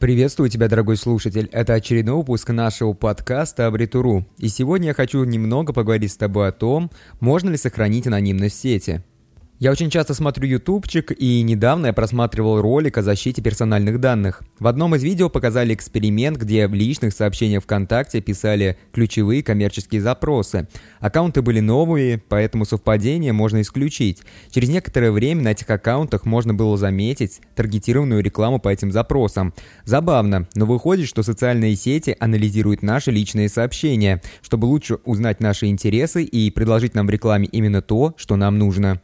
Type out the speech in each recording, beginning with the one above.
Приветствую тебя, дорогой слушатель. Это очередной выпуск нашего подкаста Абритуру. И сегодня я хочу немного поговорить с тобой о том, можно ли сохранить анонимность в сети. Я очень часто смотрю ютубчик, и недавно я просматривал ролик о защите персональных данных. В одном из видео показали эксперимент, где в личных сообщениях ВКонтакте писали ключевые коммерческие запросы. Аккаунты были новые, поэтому совпадение можно исключить. Через некоторое время на этих аккаунтах можно было заметить таргетированную рекламу по этим запросам. Забавно, но выходит, что социальные сети анализируют наши личные сообщения, чтобы лучше узнать наши интересы и предложить нам в рекламе именно то, что нам нужно.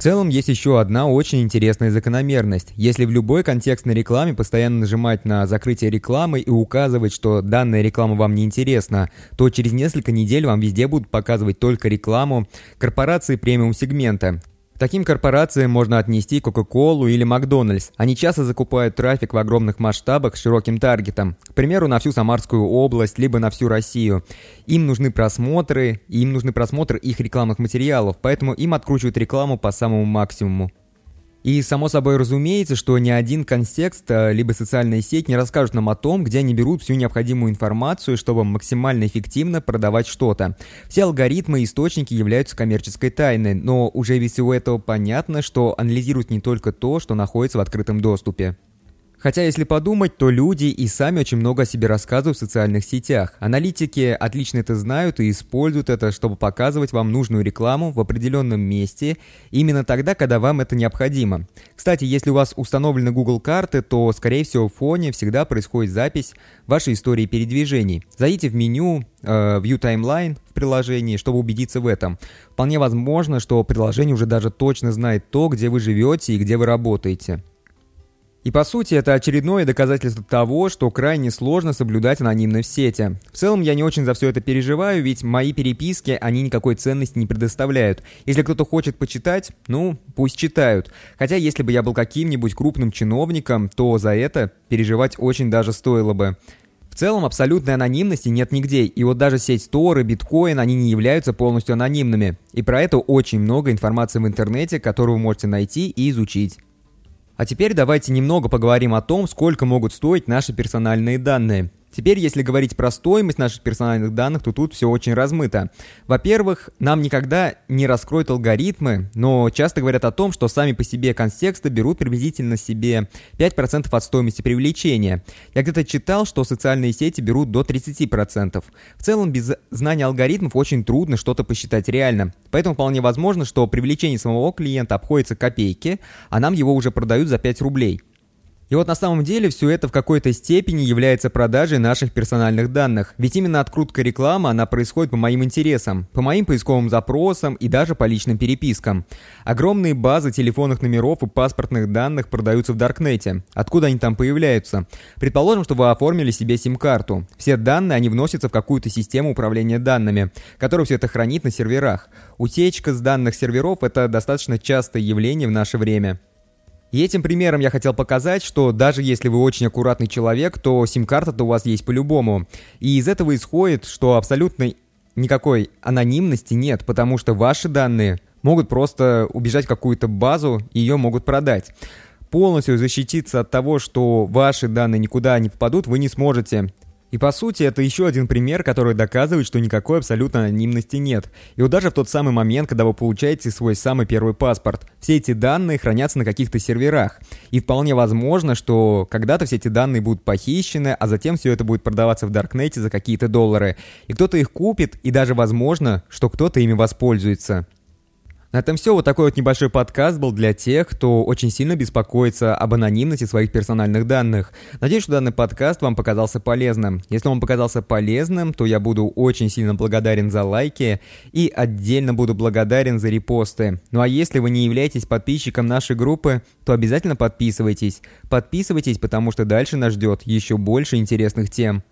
В целом есть еще одна очень интересная закономерность. Если в любой контекстной рекламе постоянно нажимать на закрытие рекламы и указывать, что данная реклама вам не интересна, то через несколько недель вам везде будут показывать только рекламу корпорации премиум сегмента, таким корпорациям можно отнести Coca-Cola или Макдональдс. Они часто закупают трафик в огромных масштабах с широким таргетом. К примеру, на всю Самарскую область, либо на всю Россию. Им нужны просмотры, и им нужны просмотры их рекламных материалов, поэтому им откручивают рекламу по самому максимуму. И само собой разумеется, что ни один контекст, э, либо социальная сеть не расскажут нам о том, где они берут всю необходимую информацию, чтобы максимально эффективно продавать что-то. Все алгоритмы и источники являются коммерческой тайной, но уже без всего этого понятно, что анализируют не только то, что находится в открытом доступе. Хотя, если подумать, то люди и сами очень много о себе рассказывают в социальных сетях. Аналитики отлично это знают и используют это, чтобы показывать вам нужную рекламу в определенном месте именно тогда, когда вам это необходимо. Кстати, если у вас установлены Google карты, то, скорее всего, в фоне всегда происходит запись вашей истории передвижений. Зайдите в меню э, View Timeline в приложении, чтобы убедиться в этом. Вполне возможно, что приложение уже даже точно знает то, где вы живете и где вы работаете. И по сути это очередное доказательство того, что крайне сложно соблюдать анонимность в сети. В целом я не очень за все это переживаю, ведь мои переписки, они никакой ценности не предоставляют. Если кто-то хочет почитать, ну, пусть читают. Хотя если бы я был каким-нибудь крупным чиновником, то за это переживать очень даже стоило бы. В целом абсолютной анонимности нет нигде, и вот даже сеть Tor и биткоин, они не являются полностью анонимными. И про это очень много информации в интернете, которую вы можете найти и изучить. А теперь давайте немного поговорим о том, сколько могут стоить наши персональные данные. Теперь, если говорить про стоимость наших персональных данных, то тут все очень размыто. Во-первых, нам никогда не раскроют алгоритмы, но часто говорят о том, что сами по себе контексты берут приблизительно себе 5% от стоимости привлечения. Я где-то читал, что социальные сети берут до 30%. В целом, без знания алгоритмов очень трудно что-то посчитать реально. Поэтому вполне возможно, что привлечение самого клиента обходится копейки, а нам его уже продают за 5 рублей. И вот на самом деле все это в какой-то степени является продажей наших персональных данных. Ведь именно открутка рекламы, она происходит по моим интересам, по моим поисковым запросам и даже по личным перепискам. Огромные базы телефонных номеров и паспортных данных продаются в Даркнете. Откуда они там появляются? Предположим, что вы оформили себе сим-карту. Все данные, они вносятся в какую-то систему управления данными, которая все это хранит на серверах. Утечка с данных серверов – это достаточно частое явление в наше время. И этим примером я хотел показать, что даже если вы очень аккуратный человек, то сим-карта-то у вас есть по-любому. И из этого исходит, что абсолютно никакой анонимности нет, потому что ваши данные могут просто убежать в какую-то базу и ее могут продать. Полностью защититься от того, что ваши данные никуда не попадут, вы не сможете. И по сути, это еще один пример, который доказывает, что никакой абсолютно анонимности нет. И вот даже в тот самый момент, когда вы получаете свой самый первый паспорт, все эти данные хранятся на каких-то серверах. И вполне возможно, что когда-то все эти данные будут похищены, а затем все это будет продаваться в Даркнете за какие-то доллары. И кто-то их купит, и даже возможно, что кто-то ими воспользуется. На этом все. Вот такой вот небольшой подкаст был для тех, кто очень сильно беспокоится об анонимности своих персональных данных. Надеюсь, что данный подкаст вам показался полезным. Если он показался полезным, то я буду очень сильно благодарен за лайки и отдельно буду благодарен за репосты. Ну а если вы не являетесь подписчиком нашей группы, то обязательно подписывайтесь. Подписывайтесь, потому что дальше нас ждет еще больше интересных тем.